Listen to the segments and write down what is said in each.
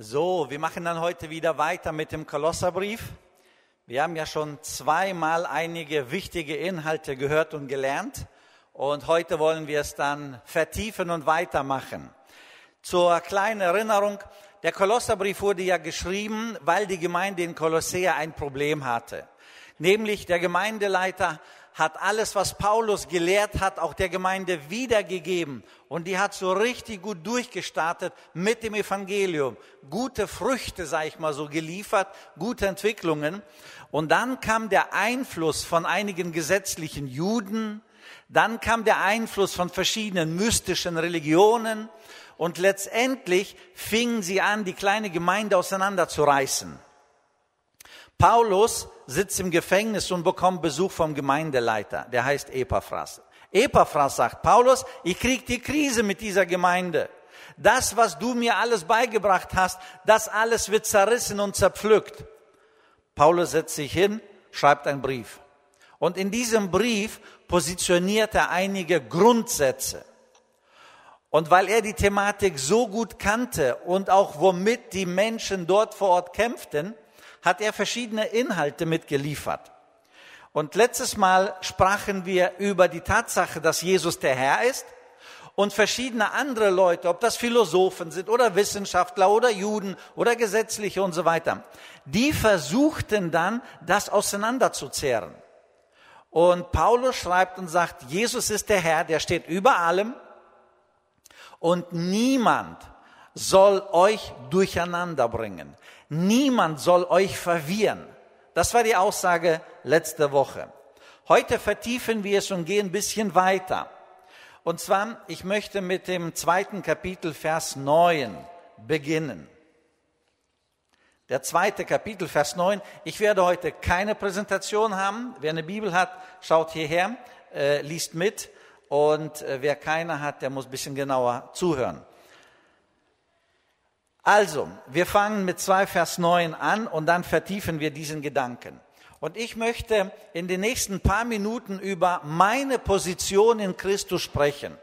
So, wir machen dann heute wieder weiter mit dem Kolosserbrief. Wir haben ja schon zweimal einige wichtige Inhalte gehört und gelernt. Und heute wollen wir es dann vertiefen und weitermachen. Zur kleinen Erinnerung, der Kolosserbrief wurde ja geschrieben, weil die Gemeinde in Kolossea ein Problem hatte. Nämlich der Gemeindeleiter hat alles, was Paulus gelehrt hat, auch der Gemeinde wiedergegeben. Und die hat so richtig gut durchgestartet mit dem Evangelium. Gute Früchte, sag ich mal so, geliefert, gute Entwicklungen. Und dann kam der Einfluss von einigen gesetzlichen Juden. Dann kam der Einfluss von verschiedenen mystischen Religionen. Und letztendlich fingen sie an, die kleine Gemeinde auseinanderzureißen. Paulus sitzt im Gefängnis und bekommt Besuch vom Gemeindeleiter, der heißt Epaphras. Epaphras sagt, Paulus, ich krieg die Krise mit dieser Gemeinde. Das, was du mir alles beigebracht hast, das alles wird zerrissen und zerpflückt. Paulus setzt sich hin, schreibt einen Brief. Und in diesem Brief positioniert er einige Grundsätze. Und weil er die Thematik so gut kannte und auch womit die Menschen dort vor Ort kämpften, hat er verschiedene Inhalte mitgeliefert. Und letztes Mal sprachen wir über die Tatsache, dass Jesus der Herr ist und verschiedene andere Leute, ob das Philosophen sind oder Wissenschaftler oder Juden oder Gesetzliche und so weiter, die versuchten dann, das auseinanderzuzehren. Und Paulus schreibt und sagt, Jesus ist der Herr, der steht über allem und niemand soll euch durcheinander bringen. Niemand soll euch verwirren. Das war die Aussage letzte Woche. Heute vertiefen wir es und gehen ein bisschen weiter. Und zwar, ich möchte mit dem zweiten Kapitel, Vers 9 beginnen. Der zweite Kapitel, Vers 9. Ich werde heute keine Präsentation haben. Wer eine Bibel hat, schaut hierher, äh, liest mit. Und äh, wer keine hat, der muss ein bisschen genauer zuhören. Also, wir fangen mit 2 Vers 9 an und dann vertiefen wir diesen Gedanken. Und ich möchte in den nächsten paar Minuten über meine Position in Christus sprechen.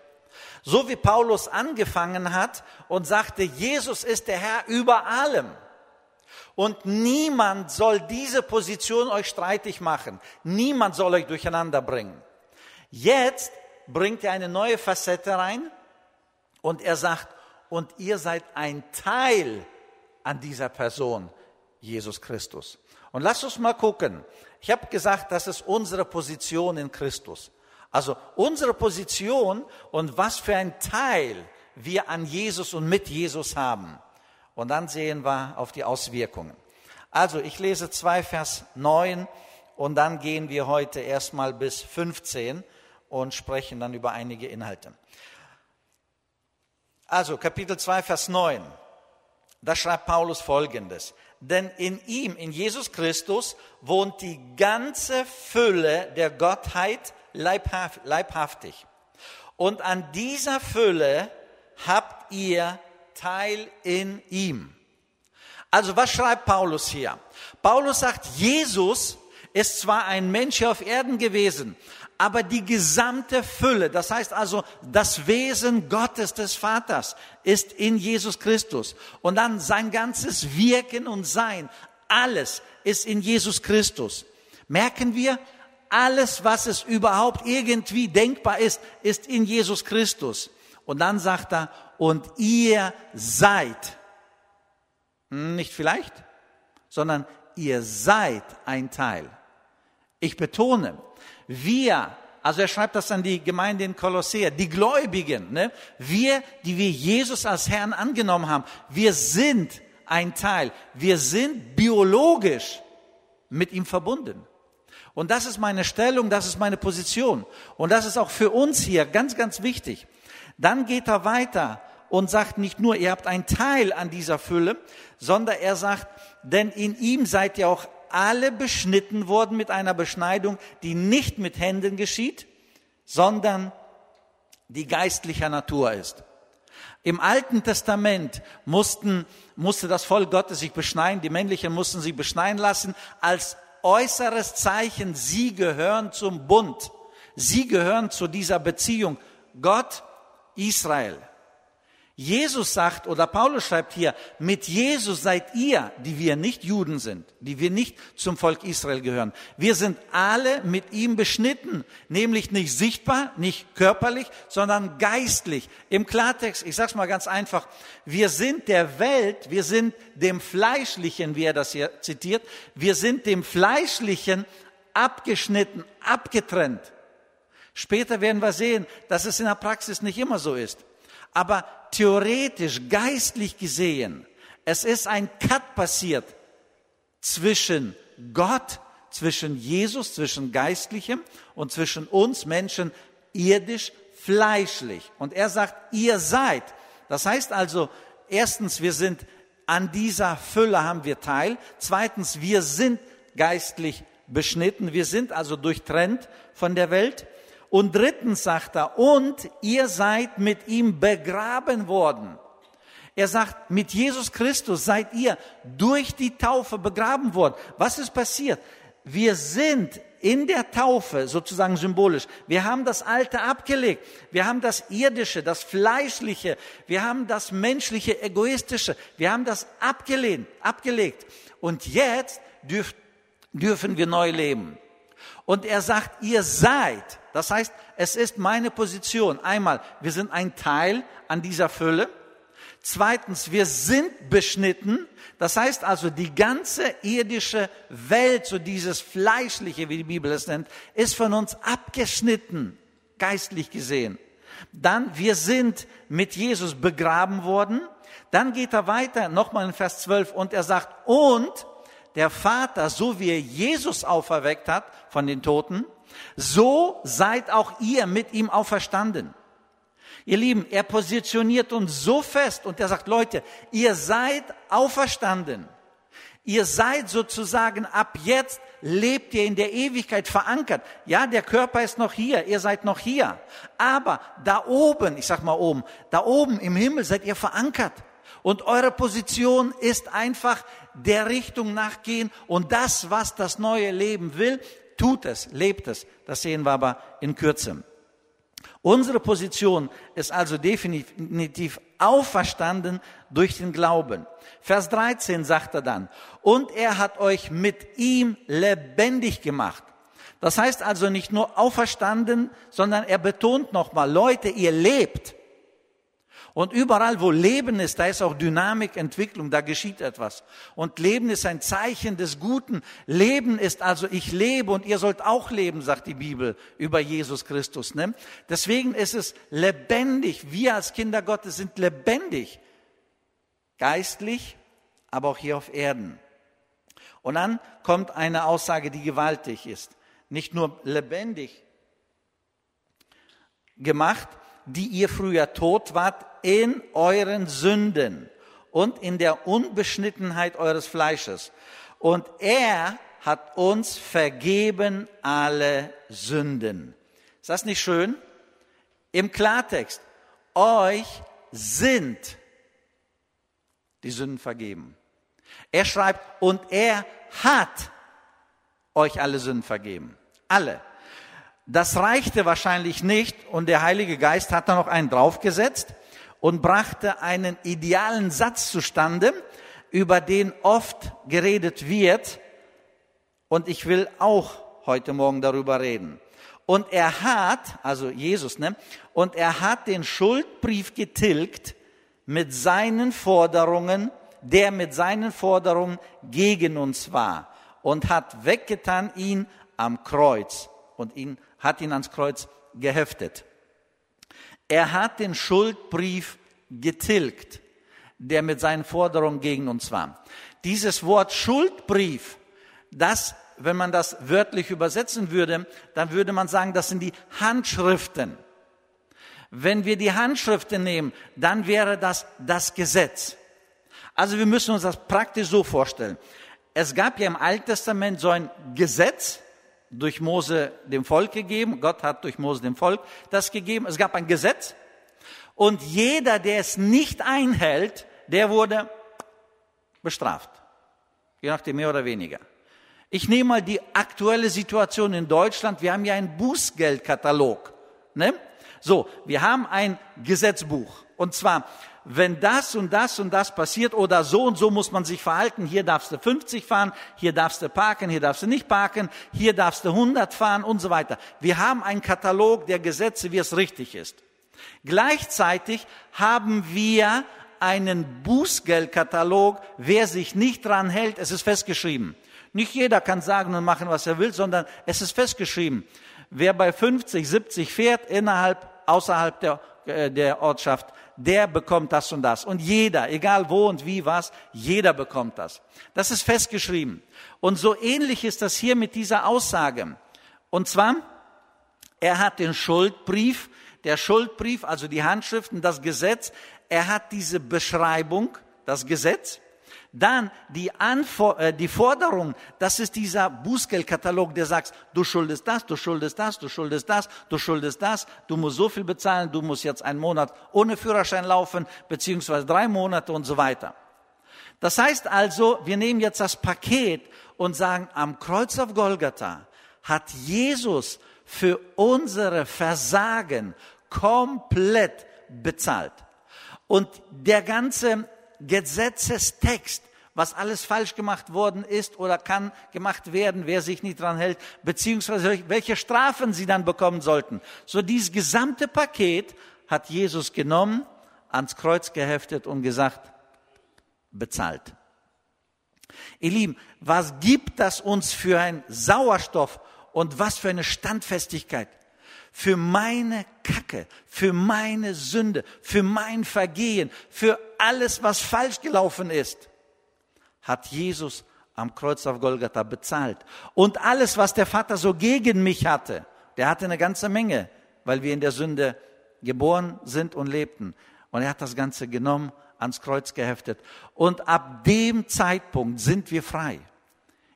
So wie Paulus angefangen hat und sagte, Jesus ist der Herr über allem. Und niemand soll diese Position euch streitig machen. Niemand soll euch durcheinander bringen. Jetzt bringt er eine neue Facette rein und er sagt, und ihr seid ein Teil an dieser Person, Jesus Christus. Und lasst uns mal gucken. Ich habe gesagt, das ist unsere Position in Christus. Also unsere Position und was für ein Teil wir an Jesus und mit Jesus haben. Und dann sehen wir auf die Auswirkungen. Also ich lese 2 Vers 9 und dann gehen wir heute erstmal bis 15 und sprechen dann über einige Inhalte. Also Kapitel 2, Vers 9. Da schreibt Paulus Folgendes. Denn in ihm, in Jesus Christus, wohnt die ganze Fülle der Gottheit leibhaftig. Und an dieser Fülle habt ihr Teil in ihm. Also was schreibt Paulus hier? Paulus sagt, Jesus ist zwar ein Mensch hier auf Erden gewesen, aber die gesamte Fülle, das heißt also das Wesen Gottes des Vaters ist in Jesus Christus. Und dann sein ganzes Wirken und Sein, alles ist in Jesus Christus. Merken wir, alles, was es überhaupt irgendwie denkbar ist, ist in Jesus Christus. Und dann sagt er, und ihr seid, hm, nicht vielleicht, sondern ihr seid ein Teil. Ich betone, wir, also er schreibt das an die Gemeinde in Kolossea, die Gläubigen, ne? wir, die wir Jesus als Herrn angenommen haben, wir sind ein Teil, wir sind biologisch mit ihm verbunden. Und das ist meine Stellung, das ist meine Position. Und das ist auch für uns hier ganz, ganz wichtig. Dann geht er weiter und sagt nicht nur, ihr habt einen Teil an dieser Fülle, sondern er sagt, denn in ihm seid ihr auch alle beschnitten worden mit einer Beschneidung, die nicht mit Händen geschieht, sondern die geistlicher Natur ist. Im Alten Testament mussten, musste das Volk Gottes sich beschneiden, die männlichen mussten sich beschneiden lassen, als äußeres Zeichen, sie gehören zum Bund, sie gehören zu dieser Beziehung Gott, Israel. Jesus sagt, oder Paulus schreibt hier, mit Jesus seid ihr, die wir nicht Juden sind, die wir nicht zum Volk Israel gehören. Wir sind alle mit ihm beschnitten, nämlich nicht sichtbar, nicht körperlich, sondern geistlich. Im Klartext, ich sag's mal ganz einfach, wir sind der Welt, wir sind dem Fleischlichen, wie er das hier zitiert, wir sind dem Fleischlichen abgeschnitten, abgetrennt. Später werden wir sehen, dass es in der Praxis nicht immer so ist. Aber theoretisch, geistlich gesehen, es ist ein Cut passiert zwischen Gott, zwischen Jesus, zwischen Geistlichem und zwischen uns Menschen irdisch, fleischlich. Und er sagt, ihr seid. Das heißt also, erstens, wir sind an dieser Fülle haben wir teil. Zweitens, wir sind geistlich beschnitten. Wir sind also durchtrennt von der Welt. Und drittens sagt er, und ihr seid mit ihm begraben worden. Er sagt, mit Jesus Christus seid ihr durch die Taufe begraben worden. Was ist passiert? Wir sind in der Taufe sozusagen symbolisch. Wir haben das Alte abgelegt. Wir haben das Irdische, das Fleischliche. Wir haben das Menschliche, Egoistische. Wir haben das abgelehnt, abgelegt. Und jetzt dürf, dürfen wir neu leben. Und er sagt, ihr seid. Das heißt, es ist meine Position. Einmal, wir sind ein Teil an dieser Fülle. Zweitens, wir sind beschnitten. Das heißt also, die ganze irdische Welt, so dieses Fleischliche, wie die Bibel es nennt, ist von uns abgeschnitten, geistlich gesehen. Dann, wir sind mit Jesus begraben worden. Dann geht er weiter, nochmal in Vers 12, und er sagt, und der Vater, so wie er Jesus auferweckt hat von den Toten, so seid auch ihr mit ihm auferstanden. Ihr Lieben, er positioniert uns so fest und er sagt, Leute, ihr seid auferstanden. Ihr seid sozusagen ab jetzt lebt ihr in der Ewigkeit verankert. Ja, der Körper ist noch hier, ihr seid noch hier. Aber da oben, ich sag mal oben, da oben im Himmel seid ihr verankert. Und eure Position ist einfach der Richtung nachgehen und das, was das neue Leben will, tut es, lebt es. Das sehen wir aber in Kürze. Unsere Position ist also definitiv auferstanden durch den Glauben. Vers 13 sagt er dann, und er hat euch mit ihm lebendig gemacht. Das heißt also nicht nur auferstanden, sondern er betont nochmal, Leute, ihr lebt. Und überall, wo Leben ist, da ist auch Dynamik, Entwicklung, da geschieht etwas. Und Leben ist ein Zeichen des Guten. Leben ist also, ich lebe und ihr sollt auch leben, sagt die Bibel über Jesus Christus. Ne? Deswegen ist es lebendig. Wir als Kinder Gottes sind lebendig. Geistlich, aber auch hier auf Erden. Und dann kommt eine Aussage, die gewaltig ist. Nicht nur lebendig gemacht, die ihr früher tot wart in euren Sünden und in der Unbeschnittenheit eures Fleisches. Und er hat uns vergeben alle Sünden. Ist das nicht schön? Im Klartext, euch sind die Sünden vergeben. Er schreibt, und er hat euch alle Sünden vergeben. Alle. Das reichte wahrscheinlich nicht und der Heilige Geist hat da noch einen draufgesetzt und brachte einen idealen Satz zustande, über den oft geredet wird und ich will auch heute Morgen darüber reden. Und er hat, also Jesus, ne, und er hat den Schuldbrief getilgt mit seinen Forderungen, der mit seinen Forderungen gegen uns war und hat weggetan ihn am Kreuz und ihn hat ihn ans Kreuz geheftet. Er hat den Schuldbrief getilgt, der mit seinen Forderungen gegen uns war. Dieses Wort Schuldbrief, das, wenn man das wörtlich übersetzen würde, dann würde man sagen, das sind die Handschriften. Wenn wir die Handschriften nehmen, dann wäre das das Gesetz. Also wir müssen uns das praktisch so vorstellen. Es gab ja im Alten Testament so ein Gesetz, durch Mose dem Volk gegeben. Gott hat durch Mose dem Volk das gegeben. Es gab ein Gesetz. Und jeder, der es nicht einhält, der wurde bestraft. Je nachdem mehr oder weniger. Ich nehme mal die aktuelle Situation in Deutschland. Wir haben ja einen Bußgeldkatalog. Ne? So, wir haben ein Gesetzbuch. Und zwar, wenn das und das und das passiert oder so und so muss man sich verhalten, hier darfst du 50 fahren, hier darfst du parken, hier darfst du nicht parken, hier darfst du 100 fahren und so weiter. Wir haben einen Katalog der Gesetze, wie es richtig ist. Gleichzeitig haben wir einen Bußgeldkatalog, wer sich nicht dran hält, es ist festgeschrieben. Nicht jeder kann sagen und machen, was er will, sondern es ist festgeschrieben. Wer bei 50, 70 fährt, innerhalb, außerhalb der, äh, der Ortschaft, der bekommt das und das. Und jeder, egal wo und wie was, jeder bekommt das. Das ist festgeschrieben. Und so ähnlich ist das hier mit dieser Aussage. Und zwar, er hat den Schuldbrief, der Schuldbrief, also die Handschriften, das Gesetz, er hat diese Beschreibung, das Gesetz, dann die, Anfor äh, die Forderung, das ist dieser Bußgeldkatalog, der sagt, du schuldest das, du schuldest das, du schuldest das, du schuldest das, du musst so viel bezahlen, du musst jetzt einen Monat ohne Führerschein laufen, beziehungsweise drei Monate und so weiter. Das heißt also, wir nehmen jetzt das Paket und sagen, am Kreuz auf Golgatha hat Jesus für unsere Versagen komplett bezahlt. Und der ganze Gesetzestext, was alles falsch gemacht worden ist oder kann gemacht werden, wer sich nicht dran hält, beziehungsweise welche Strafen sie dann bekommen sollten. So dieses gesamte Paket hat Jesus genommen, ans Kreuz geheftet und gesagt, bezahlt. Ihr Lieben, was gibt das uns für ein Sauerstoff und was für eine Standfestigkeit? Für meine Kacke, für meine Sünde, für mein Vergehen, für alles, was falsch gelaufen ist, hat Jesus am Kreuz auf Golgatha bezahlt. Und alles, was der Vater so gegen mich hatte, der hatte eine ganze Menge, weil wir in der Sünde geboren sind und lebten. Und er hat das Ganze genommen, ans Kreuz geheftet. Und ab dem Zeitpunkt sind wir frei.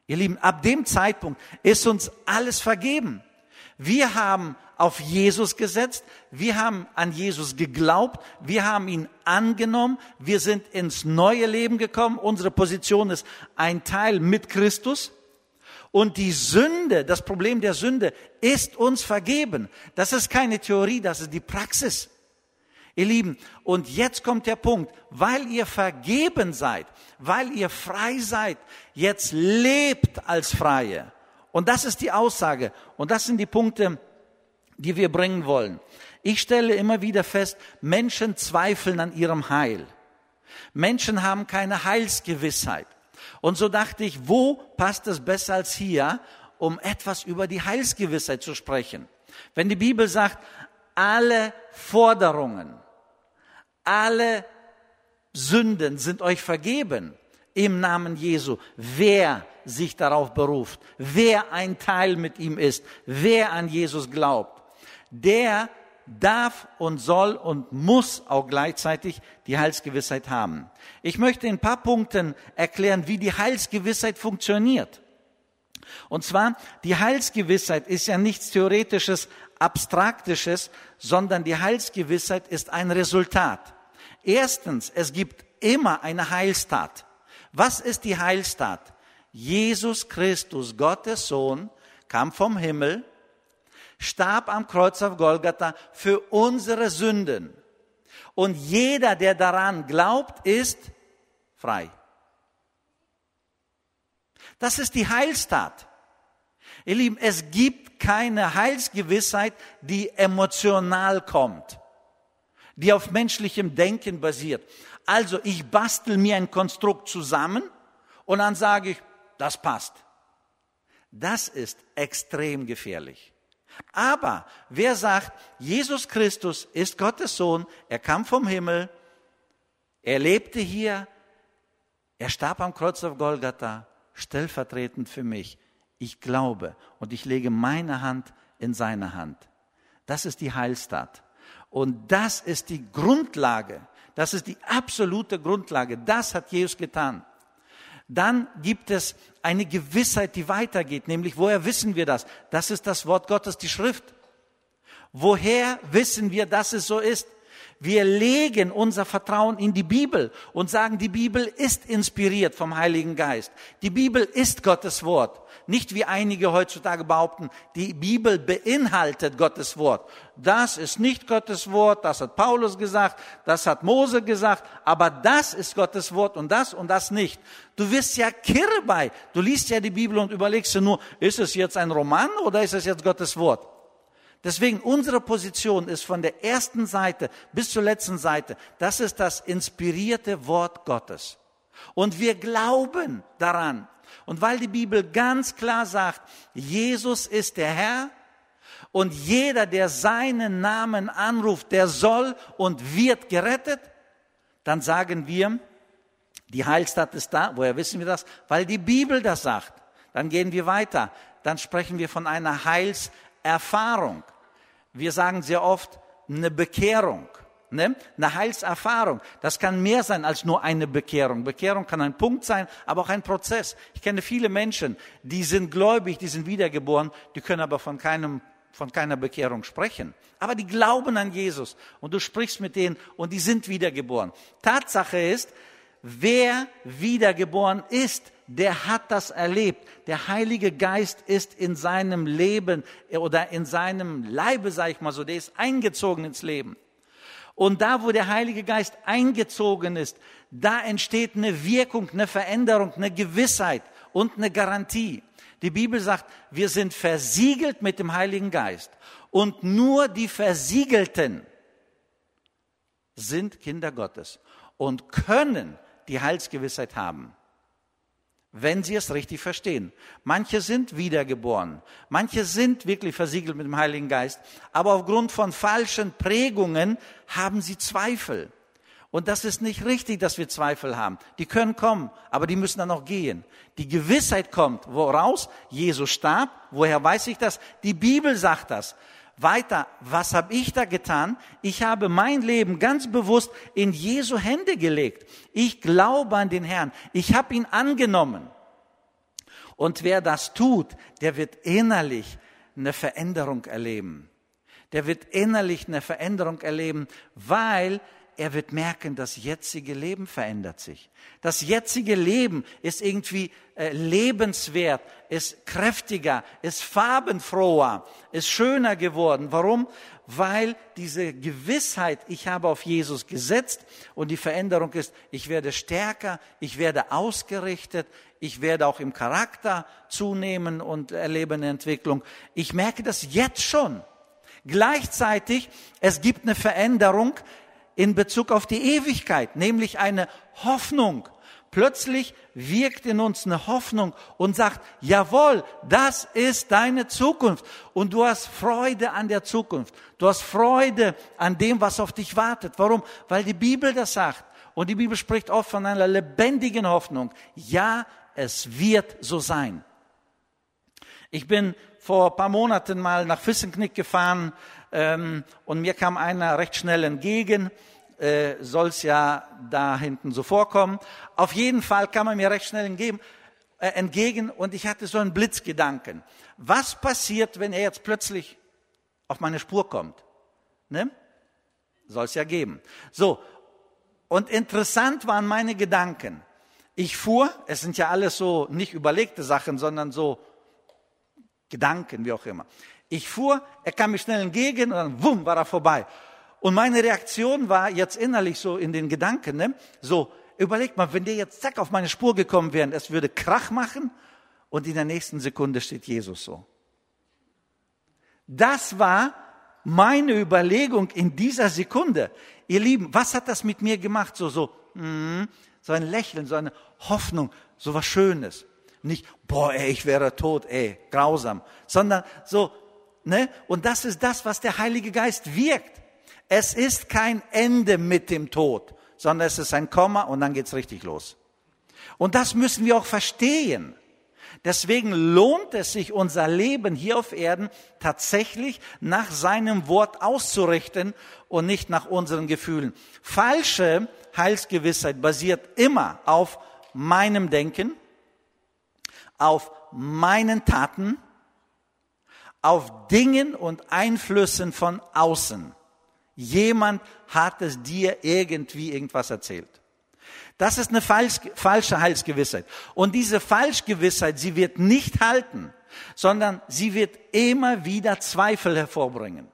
Ihr Lieben, ab dem Zeitpunkt ist uns alles vergeben. Wir haben auf Jesus gesetzt, wir haben an Jesus geglaubt, wir haben ihn angenommen, wir sind ins neue Leben gekommen, unsere Position ist ein Teil mit Christus. Und die Sünde, das Problem der Sünde ist uns vergeben. Das ist keine Theorie, das ist die Praxis. Ihr Lieben, und jetzt kommt der Punkt, weil ihr vergeben seid, weil ihr frei seid, jetzt lebt als Freie. Und das ist die Aussage. Und das sind die Punkte, die wir bringen wollen. Ich stelle immer wieder fest, Menschen zweifeln an ihrem Heil. Menschen haben keine Heilsgewissheit. Und so dachte ich, wo passt es besser als hier, um etwas über die Heilsgewissheit zu sprechen? Wenn die Bibel sagt, alle Forderungen, alle Sünden sind euch vergeben im Namen Jesu. Wer sich darauf beruft, wer ein Teil mit ihm ist, wer an Jesus glaubt, der darf und soll und muss auch gleichzeitig die Heilsgewissheit haben. Ich möchte in ein paar Punkten erklären, wie die Heilsgewissheit funktioniert. Und zwar, die Heilsgewissheit ist ja nichts Theoretisches, Abstraktisches, sondern die Heilsgewissheit ist ein Resultat. Erstens, es gibt immer eine Heilstat. Was ist die Heilstat? Jesus Christus, Gottes Sohn, kam vom Himmel, starb am Kreuz auf Golgatha für unsere Sünden. Und jeder, der daran glaubt, ist frei. Das ist die Heilstat. Ihr Lieben, es gibt keine Heilsgewissheit, die emotional kommt, die auf menschlichem Denken basiert. Also ich bastel mir ein Konstrukt zusammen und dann sage ich, das passt. Das ist extrem gefährlich. Aber wer sagt, Jesus Christus ist Gottes Sohn, er kam vom Himmel, er lebte hier, er starb am Kreuz auf Golgatha, stellvertretend für mich. Ich glaube und ich lege meine Hand in seine Hand. Das ist die Heilstat. Und das ist die Grundlage. Das ist die absolute Grundlage. Das hat Jesus getan. Dann gibt es eine Gewissheit, die weitergeht, nämlich woher wissen wir das? Das ist das Wort Gottes, die Schrift. Woher wissen wir, dass es so ist? Wir legen unser Vertrauen in die Bibel und sagen, die Bibel ist inspiriert vom Heiligen Geist. Die Bibel ist Gottes Wort. Nicht wie einige heutzutage behaupten, die Bibel beinhaltet Gottes Wort. Das ist nicht Gottes Wort, das hat Paulus gesagt, das hat Mose gesagt, aber das ist Gottes Wort und das und das nicht. Du wirst ja kirre bei. Du liest ja die Bibel und überlegst dir nur, ist es jetzt ein Roman oder ist es jetzt Gottes Wort? Deswegen unsere Position ist von der ersten Seite bis zur letzten Seite, das ist das inspirierte Wort Gottes. Und wir glauben daran. Und weil die Bibel ganz klar sagt, Jesus ist der Herr und jeder, der seinen Namen anruft, der soll und wird gerettet, dann sagen wir, die Heilstadt ist da. Woher wissen wir das? Weil die Bibel das sagt. Dann gehen wir weiter. Dann sprechen wir von einer Heils Erfahrung. Wir sagen sehr oft eine Bekehrung, ne? eine Heilserfahrung. Das kann mehr sein als nur eine Bekehrung. Bekehrung kann ein Punkt sein, aber auch ein Prozess. Ich kenne viele Menschen, die sind gläubig, die sind wiedergeboren, die können aber von keinem von keiner Bekehrung sprechen. Aber die glauben an Jesus und du sprichst mit denen und die sind wiedergeboren. Tatsache ist, wer wiedergeboren ist, der hat das erlebt. Der Heilige Geist ist in seinem Leben oder in seinem Leibe, sage ich mal so, der ist eingezogen ins Leben. Und da, wo der Heilige Geist eingezogen ist, da entsteht eine Wirkung, eine Veränderung, eine Gewissheit und eine Garantie. Die Bibel sagt, wir sind versiegelt mit dem Heiligen Geist. Und nur die Versiegelten sind Kinder Gottes und können die Heilsgewissheit haben wenn sie es richtig verstehen. Manche sind wiedergeboren, manche sind wirklich versiegelt mit dem Heiligen Geist, aber aufgrund von falschen Prägungen haben sie Zweifel. Und das ist nicht richtig, dass wir Zweifel haben. Die können kommen, aber die müssen dann auch gehen. Die Gewissheit kommt, woraus? Jesus starb. Woher weiß ich das? Die Bibel sagt das. Weiter, was habe ich da getan? Ich habe mein Leben ganz bewusst in Jesu Hände gelegt. Ich glaube an den Herrn. Ich habe ihn angenommen. Und wer das tut, der wird innerlich eine Veränderung erleben. Der wird innerlich eine Veränderung erleben, weil er wird merken, das jetzige Leben verändert sich. Das jetzige Leben ist irgendwie äh, lebenswert, ist kräftiger, ist farbenfroher, ist schöner geworden. Warum? Weil diese Gewissheit, ich habe auf Jesus gesetzt und die Veränderung ist, ich werde stärker, ich werde ausgerichtet, ich werde auch im Charakter zunehmen und erlebe eine Entwicklung. Ich merke das jetzt schon. Gleichzeitig, es gibt eine Veränderung in Bezug auf die Ewigkeit, nämlich eine Hoffnung. Plötzlich wirkt in uns eine Hoffnung und sagt, jawohl, das ist deine Zukunft. Und du hast Freude an der Zukunft. Du hast Freude an dem, was auf dich wartet. Warum? Weil die Bibel das sagt. Und die Bibel spricht oft von einer lebendigen Hoffnung. Ja, es wird so sein. Ich bin vor ein paar Monaten mal nach Fissenknick gefahren ähm, und mir kam einer recht schnell entgegen, äh, soll es ja da hinten so vorkommen. Auf jeden Fall kam er mir recht schnell entgegen, äh, entgegen und ich hatte so einen Blitzgedanken. Was passiert, wenn er jetzt plötzlich auf meine Spur kommt? Ne? Soll es ja geben. So, und interessant waren meine Gedanken. Ich fuhr, es sind ja alles so nicht überlegte Sachen, sondern so Gedanken, wie auch immer. Ich fuhr, er kam mir schnell entgegen und dann wumm, war er vorbei. Und meine Reaktion war jetzt innerlich so in den Gedanken, ne? so, überleg mal, wenn der jetzt zack auf meine Spur gekommen wäre, es würde Krach machen und in der nächsten Sekunde steht Jesus so. Das war meine Überlegung in dieser Sekunde. Ihr Lieben, was hat das mit mir gemacht? So, so, mm, so ein Lächeln, so eine Hoffnung, so was Schönes. Nicht, boah, ey, ich wäre tot, ey, grausam, sondern so, Ne? Und das ist das, was der Heilige Geist wirkt. Es ist kein Ende mit dem Tod, sondern es ist ein Komma und dann geht's richtig los. Und das müssen wir auch verstehen. Deswegen lohnt es sich, unser Leben hier auf Erden tatsächlich nach seinem Wort auszurichten und nicht nach unseren Gefühlen. Falsche Heilsgewissheit basiert immer auf meinem Denken, auf meinen Taten auf Dingen und Einflüssen von außen. Jemand hat es dir irgendwie irgendwas erzählt. Das ist eine falsch, falsche Heilsgewissheit. Und diese Falschgewissheit, sie wird nicht halten, sondern sie wird immer wieder Zweifel hervorbringen.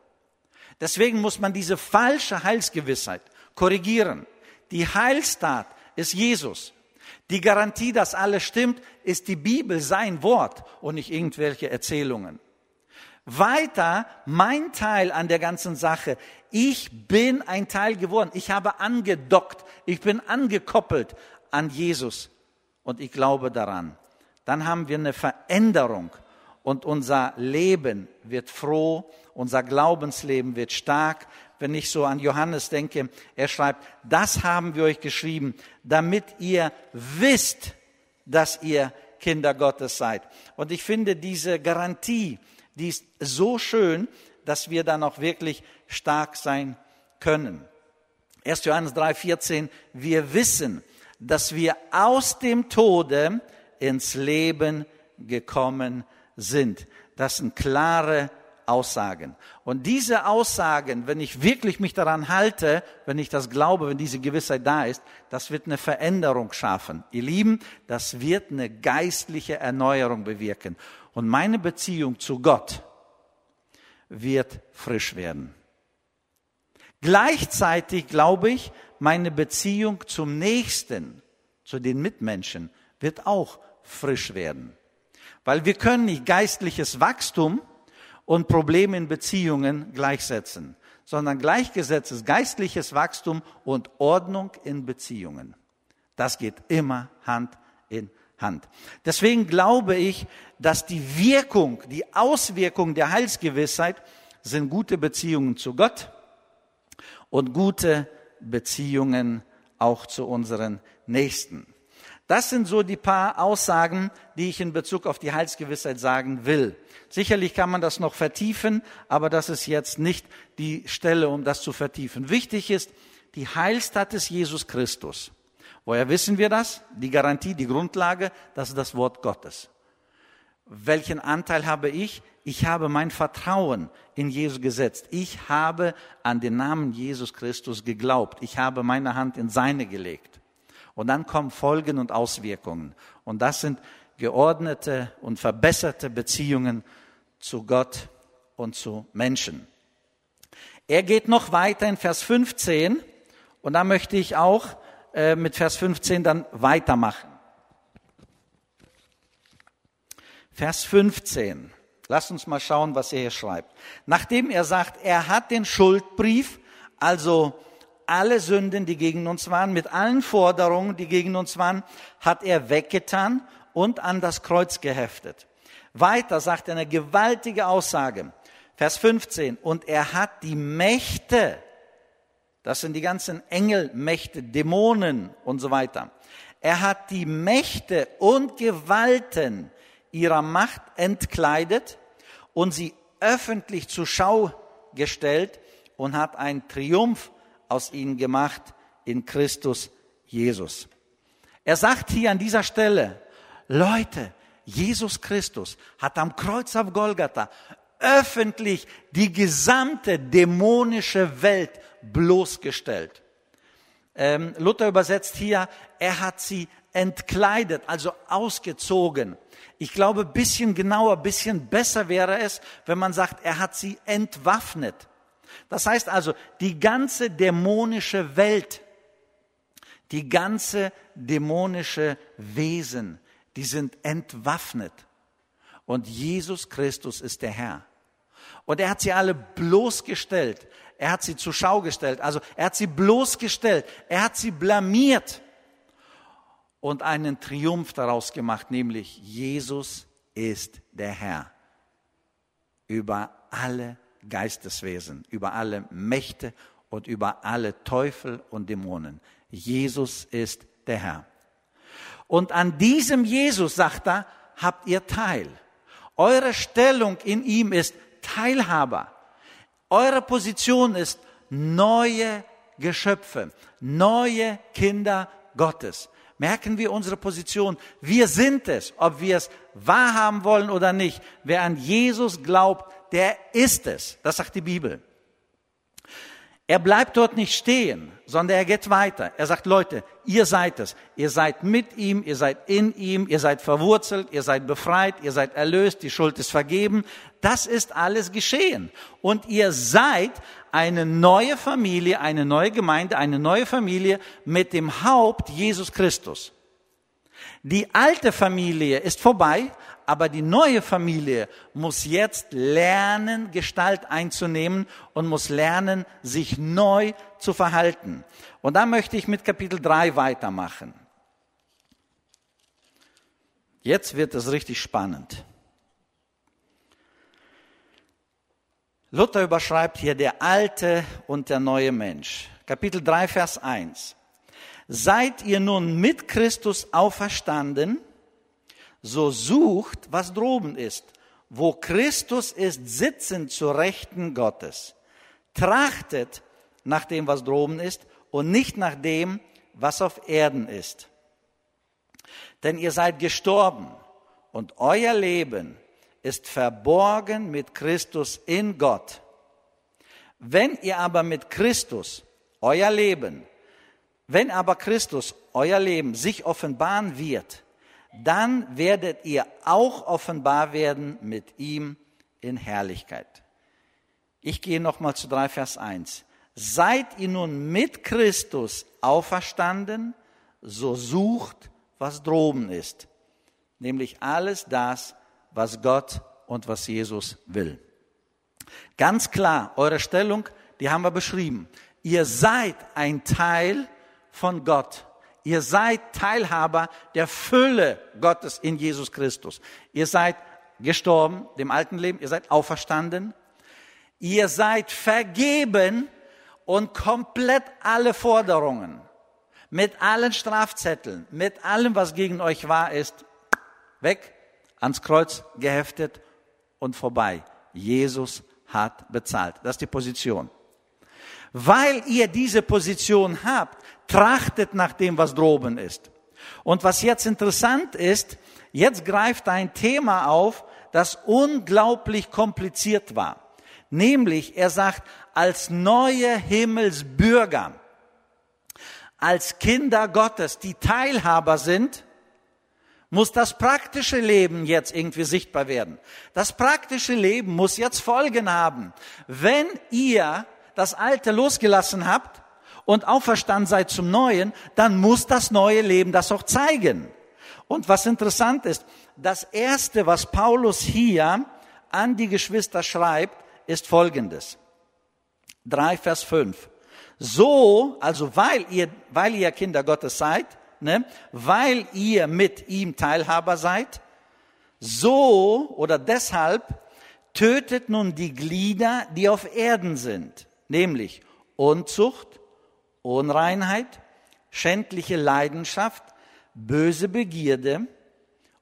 Deswegen muss man diese falsche Heilsgewissheit korrigieren. Die Heilstat ist Jesus. Die Garantie, dass alles stimmt, ist die Bibel, sein Wort und nicht irgendwelche Erzählungen. Weiter, mein Teil an der ganzen Sache. Ich bin ein Teil geworden. Ich habe angedockt. Ich bin angekoppelt an Jesus. Und ich glaube daran. Dann haben wir eine Veränderung. Und unser Leben wird froh. Unser Glaubensleben wird stark. Wenn ich so an Johannes denke, er schreibt, das haben wir euch geschrieben, damit ihr wisst, dass ihr Kinder Gottes seid. Und ich finde diese Garantie, die ist so schön, dass wir dann auch wirklich stark sein können. 1. Johannes 3, 14, wir wissen, dass wir aus dem Tode ins Leben gekommen sind. Das sind klare Aussagen. Und diese Aussagen, wenn ich wirklich mich daran halte, wenn ich das glaube, wenn diese Gewissheit da ist, das wird eine Veränderung schaffen. Ihr Lieben, das wird eine geistliche Erneuerung bewirken. Und meine Beziehung zu Gott wird frisch werden. Gleichzeitig glaube ich, meine Beziehung zum Nächsten, zu den Mitmenschen, wird auch frisch werden. Weil wir können nicht geistliches Wachstum und Probleme in Beziehungen gleichsetzen, sondern gleichgesetzt ist geistliches Wachstum und Ordnung in Beziehungen. Das geht immer Hand in Hand. Deswegen glaube ich, dass die Wirkung, die Auswirkung der Heilsgewissheit sind gute Beziehungen zu Gott und gute Beziehungen auch zu unseren Nächsten. Das sind so die paar Aussagen, die ich in Bezug auf die Heilsgewissheit sagen will. Sicherlich kann man das noch vertiefen, aber das ist jetzt nicht die Stelle, um das zu vertiefen. Wichtig ist, die Heilstat ist Jesus Christus. Woher wissen wir das? Die Garantie, die Grundlage, das ist das Wort Gottes. Welchen Anteil habe ich? Ich habe mein Vertrauen in Jesus gesetzt. Ich habe an den Namen Jesus Christus geglaubt. Ich habe meine Hand in seine gelegt. Und dann kommen Folgen und Auswirkungen. Und das sind geordnete und verbesserte Beziehungen zu Gott und zu Menschen. Er geht noch weiter in Vers 15 und da möchte ich auch äh, mit Vers 15 dann weitermachen. Vers 15. Lasst uns mal schauen, was er hier schreibt. Nachdem er sagt, er hat den Schuldbrief, also alle Sünden, die gegen uns waren, mit allen Forderungen, die gegen uns waren, hat er weggetan und an das Kreuz geheftet. Weiter sagt er eine gewaltige Aussage. Vers 15. Und er hat die Mächte das sind die ganzen Engelmächte, Dämonen und so weiter. Er hat die Mächte und Gewalten ihrer Macht entkleidet und sie öffentlich zur Schau gestellt und hat einen Triumph aus ihnen gemacht in Christus Jesus. Er sagt hier an dieser Stelle, Leute, Jesus Christus hat am Kreuz auf Golgatha öffentlich die gesamte dämonische Welt bloßgestellt. Ähm, Luther übersetzt hier, er hat sie entkleidet, also ausgezogen. Ich glaube, bisschen genauer, bisschen besser wäre es, wenn man sagt, er hat sie entwaffnet. Das heißt also, die ganze dämonische Welt, die ganze dämonische Wesen, die sind entwaffnet. Und Jesus Christus ist der Herr. Und er hat sie alle bloßgestellt. Er hat sie zur Schau gestellt. Also er hat sie bloßgestellt. Er hat sie blamiert und einen Triumph daraus gemacht, nämlich Jesus ist der Herr über alle Geisteswesen, über alle Mächte und über alle Teufel und Dämonen. Jesus ist der Herr. Und an diesem Jesus, sagt er, habt ihr Teil. Eure Stellung in ihm ist Teilhaber. Eure Position ist neue Geschöpfe, neue Kinder Gottes. Merken wir unsere Position. Wir sind es, ob wir es wahrhaben wollen oder nicht. Wer an Jesus glaubt, der ist es. Das sagt die Bibel. Er bleibt dort nicht stehen, sondern er geht weiter. Er sagt, Leute, ihr seid es. Ihr seid mit ihm, ihr seid in ihm, ihr seid verwurzelt, ihr seid befreit, ihr seid erlöst, die Schuld ist vergeben. Das ist alles geschehen. Und ihr seid eine neue Familie, eine neue Gemeinde, eine neue Familie mit dem Haupt Jesus Christus. Die alte Familie ist vorbei, aber die neue Familie muss jetzt lernen, Gestalt einzunehmen und muss lernen, sich neu zu verhalten. Und da möchte ich mit Kapitel 3 weitermachen. Jetzt wird es richtig spannend. Luther überschreibt hier der alte und der neue Mensch. Kapitel 3, Vers 1. Seid ihr nun mit Christus auferstanden, so sucht, was droben ist, wo Christus ist, sitzend zur Rechten Gottes. Trachtet nach dem, was droben ist, und nicht nach dem, was auf Erden ist. Denn ihr seid gestorben und euer Leben ist verborgen mit Christus in Gott. Wenn ihr aber mit Christus euer Leben, wenn aber Christus euer Leben sich offenbaren wird, dann werdet ihr auch offenbar werden mit ihm in Herrlichkeit. Ich gehe nochmal zu 3 Vers 1. Seid ihr nun mit Christus auferstanden, so sucht, was droben ist, nämlich alles das, was Gott und was Jesus will. Ganz klar, eure Stellung, die haben wir beschrieben. Ihr seid ein Teil von Gott. Ihr seid Teilhaber der Fülle Gottes in Jesus Christus. Ihr seid gestorben, dem alten Leben, ihr seid auferstanden. Ihr seid vergeben und komplett alle Forderungen, mit allen Strafzetteln, mit allem, was gegen euch wahr ist, weg, ans Kreuz geheftet und vorbei. Jesus hat bezahlt. Das ist die Position. Weil ihr diese Position habt, trachtet nach dem, was droben ist. Und was jetzt interessant ist, jetzt greift ein Thema auf, das unglaublich kompliziert war. Nämlich, er sagt, als neue Himmelsbürger, als Kinder Gottes, die Teilhaber sind, muss das praktische Leben jetzt irgendwie sichtbar werden. Das praktische Leben muss jetzt Folgen haben. Wenn ihr das Alte losgelassen habt, und auferstanden seid zum Neuen, dann muss das neue Leben das auch zeigen. Und was interessant ist, das Erste, was Paulus hier an die Geschwister schreibt, ist Folgendes. 3 Vers 5. So, also weil ihr, weil ihr Kinder Gottes seid, ne, weil ihr mit ihm Teilhaber seid, so oder deshalb tötet nun die Glieder, die auf Erden sind, nämlich Unzucht, Unreinheit, schändliche Leidenschaft, böse Begierde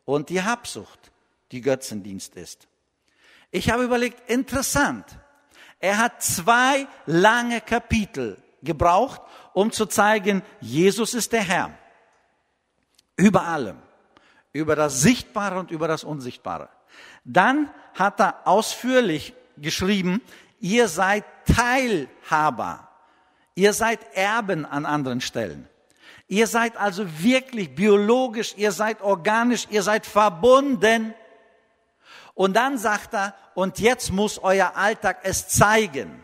und die Habsucht, die Götzendienst ist. Ich habe überlegt, interessant. Er hat zwei lange Kapitel gebraucht, um zu zeigen, Jesus ist der Herr. Über allem. Über das Sichtbare und über das Unsichtbare. Dann hat er ausführlich geschrieben, ihr seid Teilhaber Ihr seid Erben an anderen Stellen. Ihr seid also wirklich biologisch, ihr seid organisch, ihr seid verbunden. Und dann sagt er, und jetzt muss euer Alltag es zeigen.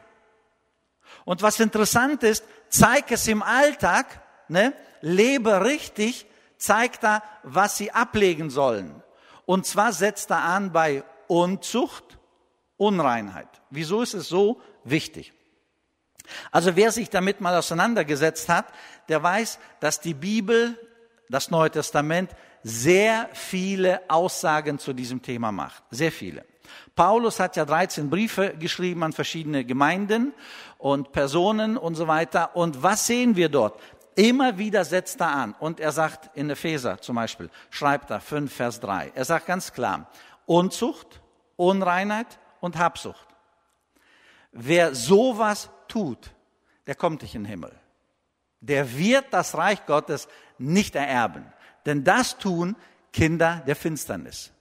Und was interessant ist, zeig es im Alltag, ne, lebe richtig, zeigt er, was sie ablegen sollen. Und zwar setzt er an bei Unzucht, Unreinheit. Wieso ist es so wichtig? Also wer sich damit mal auseinandergesetzt hat, der weiß, dass die Bibel, das Neue Testament, sehr viele Aussagen zu diesem Thema macht. Sehr viele. Paulus hat ja 13 Briefe geschrieben an verschiedene Gemeinden und Personen und so weiter. Und was sehen wir dort? Immer wieder setzt er an. Und er sagt in Epheser zum Beispiel, schreibt er 5 Vers 3. Er sagt ganz klar, Unzucht, Unreinheit und Habsucht. Wer sowas tut, der kommt nicht in den Himmel. Der wird das Reich Gottes nicht ererben. Denn das tun Kinder der Finsternis.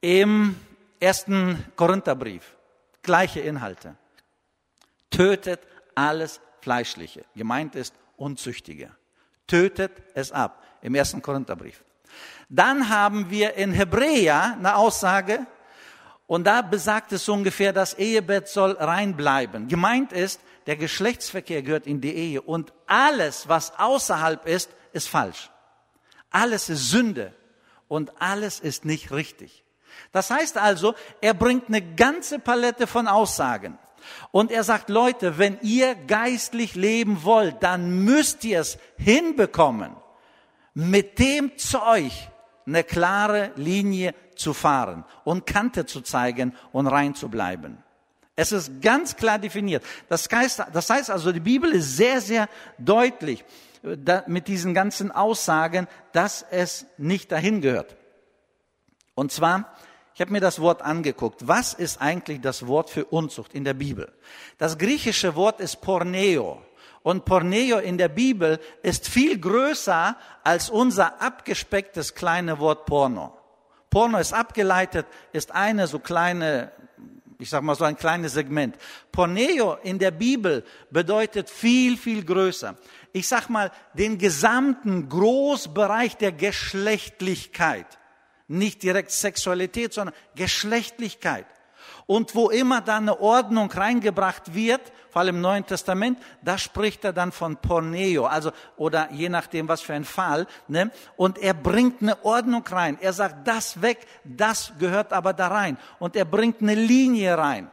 Im ersten Korintherbrief, gleiche Inhalte. Tötet alles Fleischliche. Gemeint ist Unzüchtige. Tötet es ab. Im ersten Korintherbrief. Dann haben wir in Hebräer eine Aussage, und da besagt es ungefähr, das Ehebett soll rein bleiben. Gemeint ist, der Geschlechtsverkehr gehört in die Ehe und alles, was außerhalb ist, ist falsch. Alles ist Sünde und alles ist nicht richtig. Das heißt also, er bringt eine ganze Palette von Aussagen. Und er sagt, Leute, wenn ihr geistlich leben wollt, dann müsst ihr es hinbekommen, mit dem Zeug eine klare Linie zu fahren und Kante zu zeigen und rein zu bleiben. Es ist ganz klar definiert. Das heißt, das heißt also, die Bibel ist sehr, sehr deutlich äh, mit diesen ganzen Aussagen, dass es nicht dahin gehört. Und zwar, ich habe mir das Wort angeguckt. Was ist eigentlich das Wort für Unzucht in der Bibel? Das griechische Wort ist Porneo. Und Porneo in der Bibel ist viel größer als unser abgespecktes kleine Wort Porno. Porno ist abgeleitet, ist eine so kleine, ich sag mal so ein kleines Segment. Porneo in der Bibel bedeutet viel, viel größer. Ich sag mal, den gesamten Großbereich der Geschlechtlichkeit. Nicht direkt Sexualität, sondern Geschlechtlichkeit. Und wo immer da eine Ordnung reingebracht wird, vor allem im Neuen Testament, da spricht er dann von Porneo, also, oder je nachdem, was für ein Fall, ne? Und er bringt eine Ordnung rein. Er sagt, das weg, das gehört aber da rein. Und er bringt eine Linie rein.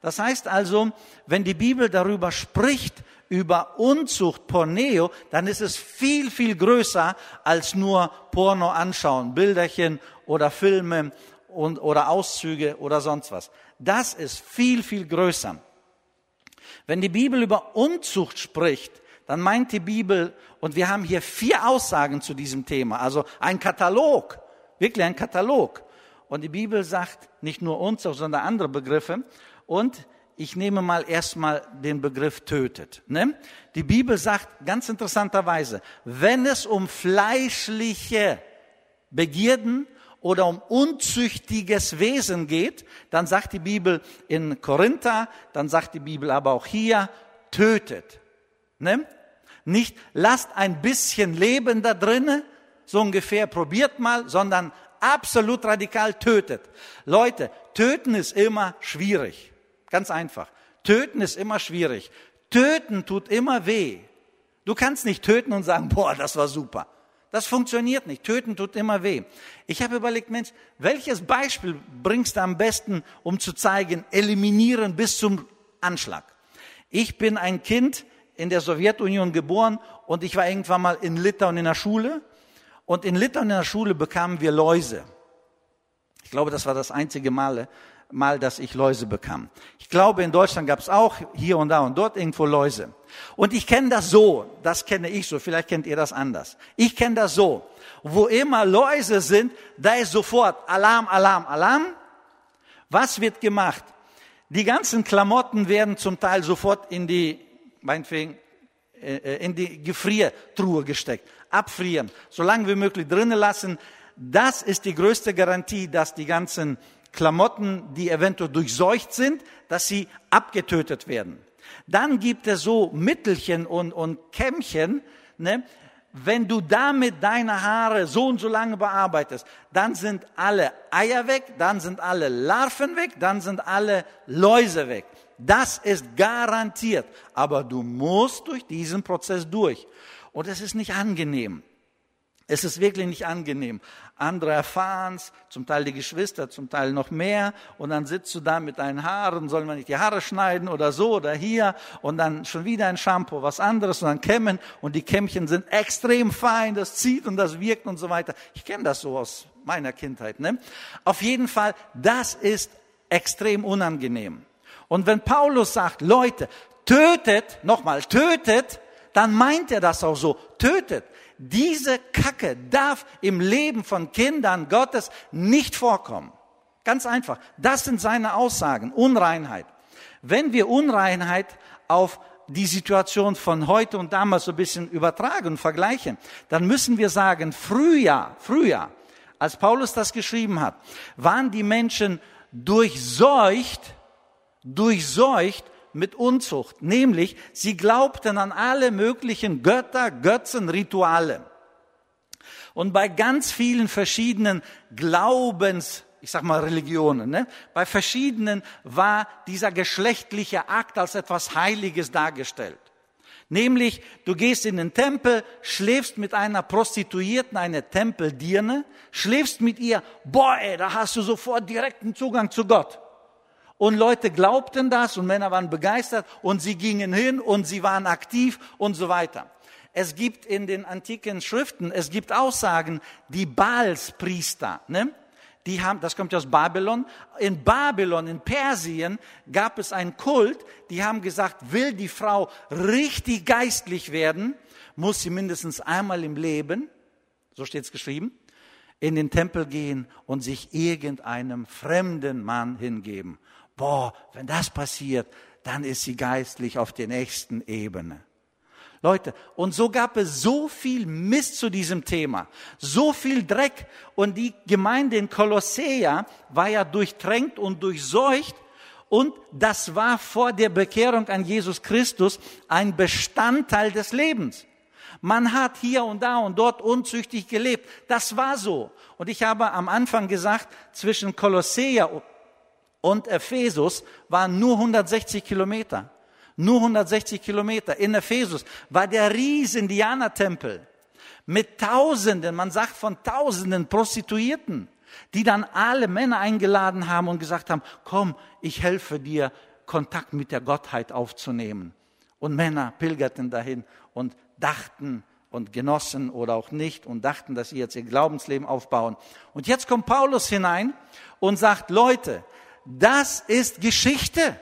Das heißt also, wenn die Bibel darüber spricht, über Unzucht, Porneo, dann ist es viel, viel größer als nur Porno anschauen, Bilderchen oder Filme und, oder Auszüge oder sonst was. Das ist viel, viel größer. Wenn die Bibel über Unzucht spricht, dann meint die Bibel, und wir haben hier vier Aussagen zu diesem Thema, also ein Katalog, wirklich ein Katalog. Und die Bibel sagt nicht nur Unzucht, sondern andere Begriffe. Und ich nehme mal erstmal den Begriff tötet. Ne? Die Bibel sagt ganz interessanterweise, wenn es um fleischliche Begierden oder um unzüchtiges Wesen geht, dann sagt die Bibel in Korinther, dann sagt die Bibel aber auch hier, tötet. Ne? Nicht lasst ein bisschen Leben da drinnen, so ungefähr probiert mal, sondern absolut radikal tötet. Leute, töten ist immer schwierig. Ganz einfach. Töten ist immer schwierig. Töten tut immer weh. Du kannst nicht töten und sagen, boah, das war super. Das funktioniert nicht. Töten tut immer weh. Ich habe überlegt, Mensch, welches Beispiel bringst du am besten, um zu zeigen, eliminieren bis zum Anschlag? Ich bin ein Kind in der Sowjetunion geboren und ich war irgendwann mal in Litauen in der Schule. Und in Litauen in der Schule bekamen wir Läuse. Ich glaube, das war das einzige Mal, Mal, dass ich Läuse bekam. Ich glaube, in Deutschland gab es auch hier und da und dort irgendwo Läuse. Und ich kenne das so, das kenne ich so, vielleicht kennt ihr das anders. Ich kenne das so, wo immer Läuse sind, da ist sofort Alarm, Alarm, Alarm. Was wird gemacht? Die ganzen Klamotten werden zum Teil sofort in die, meinetwegen, äh, äh, in die Gefriertruhe gesteckt. Abfrieren, so lange wie möglich drinnen lassen. Das ist die größte Garantie, dass die ganzen Klamotten, die eventuell durchseucht sind, dass sie abgetötet werden. Dann gibt es so Mittelchen und, und Kämmchen, ne? wenn du damit deine Haare so und so lange bearbeitest, dann sind alle Eier weg, dann sind alle Larven weg, dann sind alle Läuse weg. Das ist garantiert. Aber du musst durch diesen Prozess durch. Und es ist nicht angenehm. Es ist wirklich nicht angenehm. Andere erfahren es, zum Teil die Geschwister, zum Teil noch mehr. Und dann sitzt du da mit deinen Haaren, soll man nicht die Haare schneiden oder so oder hier. Und dann schon wieder ein Shampoo, was anderes und dann kämmen. Und die Kämmchen sind extrem fein, das zieht und das wirkt und so weiter. Ich kenne das so aus meiner Kindheit. Ne? Auf jeden Fall, das ist extrem unangenehm. Und wenn Paulus sagt, Leute, tötet, nochmal, tötet, dann meint er das auch so, tötet. Diese Kacke darf im Leben von Kindern Gottes nicht vorkommen. Ganz einfach. Das sind seine Aussagen. Unreinheit. Wenn wir Unreinheit auf die Situation von heute und damals so ein bisschen übertragen und vergleichen, dann müssen wir sagen, früher, früher, als Paulus das geschrieben hat, waren die Menschen durchseucht, durchseucht mit Unzucht, nämlich sie glaubten an alle möglichen Götter, Götzen, Rituale. Und bei ganz vielen verschiedenen Glaubens, ich sag mal Religionen, ne? bei verschiedenen war dieser geschlechtliche Akt als etwas Heiliges dargestellt. Nämlich, du gehst in den Tempel, schläfst mit einer Prostituierten, einer Tempeldirne, schläfst mit ihr, boah, ey, da hast du sofort direkten Zugang zu Gott. Und Leute glaubten das und Männer waren begeistert und sie gingen hin und sie waren aktiv und so weiter. Es gibt in den antiken Schriften, es gibt Aussagen, die Baalspriester, ne? die haben, das kommt aus Babylon. In Babylon, in Persien gab es einen Kult, die haben gesagt, will die Frau richtig geistlich werden, muss sie mindestens einmal im Leben, so steht es geschrieben, in den Tempel gehen und sich irgendeinem fremden Mann hingeben. Boah, wenn das passiert, dann ist sie geistlich auf der nächsten Ebene. Leute, und so gab es so viel Mist zu diesem Thema, so viel Dreck. Und die Gemeinde in Kolossea war ja durchtränkt und durchseucht. Und das war vor der Bekehrung an Jesus Christus ein Bestandteil des Lebens. Man hat hier und da und dort unzüchtig gelebt. Das war so. Und ich habe am Anfang gesagt, zwischen Kolossea und Ephesus waren nur 160 Kilometer. Nur 160 Kilometer. In Ephesus war der riesen Diana-Tempel mit Tausenden, man sagt von Tausenden Prostituierten, die dann alle Männer eingeladen haben und gesagt haben, komm, ich helfe dir, Kontakt mit der Gottheit aufzunehmen. Und Männer pilgerten dahin und dachten und genossen oder auch nicht und dachten, dass sie jetzt ihr Glaubensleben aufbauen. Und jetzt kommt Paulus hinein und sagt, Leute, das ist Geschichte.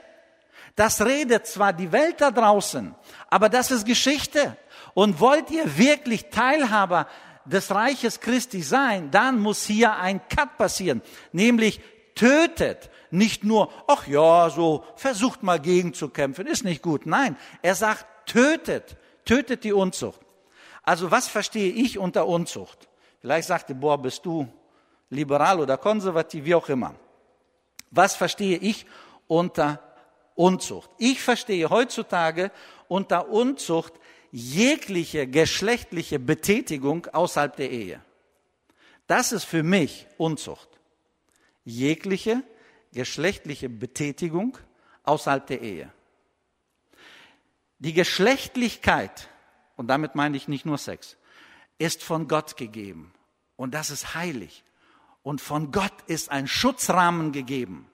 Das redet zwar die Welt da draußen, aber das ist Geschichte. Und wollt ihr wirklich Teilhaber des Reiches Christi sein, dann muss hier ein Cut passieren, nämlich tötet nicht nur, ach ja, so versucht mal gegenzukämpfen, ist nicht gut. Nein, er sagt, tötet, tötet die Unzucht. Also was verstehe ich unter Unzucht? Vielleicht sagt ihr, boah, bist du liberal oder konservativ, wie auch immer. Was verstehe ich unter Unzucht. Ich verstehe heutzutage unter Unzucht jegliche geschlechtliche Betätigung außerhalb der Ehe. Das ist für mich Unzucht. Jegliche geschlechtliche Betätigung außerhalb der Ehe. Die Geschlechtlichkeit, und damit meine ich nicht nur Sex, ist von Gott gegeben. Und das ist heilig. Und von Gott ist ein Schutzrahmen gegeben.